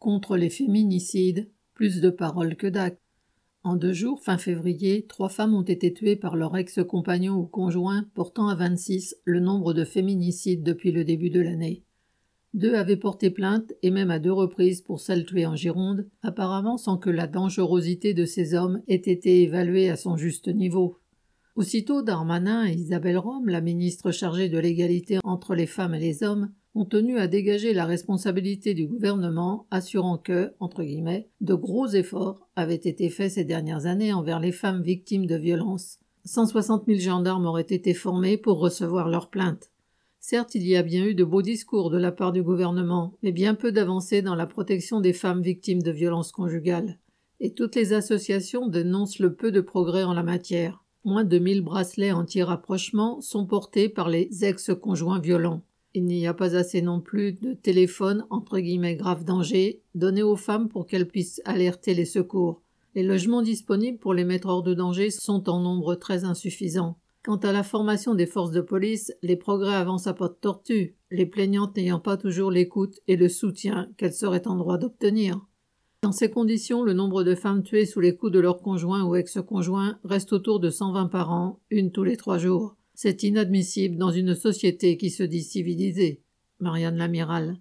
contre les féminicides, plus de paroles que d'actes. En deux jours, fin février, trois femmes ont été tuées par leur ex-compagnon ou conjoint, portant à 26 le nombre de féminicides depuis le début de l'année. Deux avaient porté plainte, et même à deux reprises pour celles tuées en Gironde, apparemment sans que la dangerosité de ces hommes ait été évaluée à son juste niveau. Aussitôt, Darmanin et Isabelle Rome, la ministre chargée de l'égalité entre les femmes et les hommes, ont tenu à dégager la responsabilité du gouvernement, assurant que, entre guillemets, de gros efforts avaient été faits ces dernières années envers les femmes victimes de violences. 160 000 gendarmes auraient été formés pour recevoir leurs plaintes. Certes, il y a bien eu de beaux discours de la part du gouvernement, mais bien peu d'avancées dans la protection des femmes victimes de violences conjugales. Et toutes les associations dénoncent le peu de progrès en la matière. Moins de 1000 bracelets anti-rapprochement sont portés par les ex-conjoints violents. Il n'y a pas assez non plus de téléphones entre guillemets grave danger donnés aux femmes pour qu'elles puissent alerter les secours. Les logements disponibles pour les mettre hors de danger sont en nombre très insuffisant. Quant à la formation des forces de police, les progrès avancent à pas de tortue, les plaignantes n'ayant pas toujours l'écoute et le soutien qu'elles seraient en droit d'obtenir. Dans ces conditions, le nombre de femmes tuées sous les coups de leur conjoint ou ex-conjoint reste autour de 120 par an, une tous les trois jours. C'est inadmissible dans une société qui se dit civilisée. Marianne Lamiral.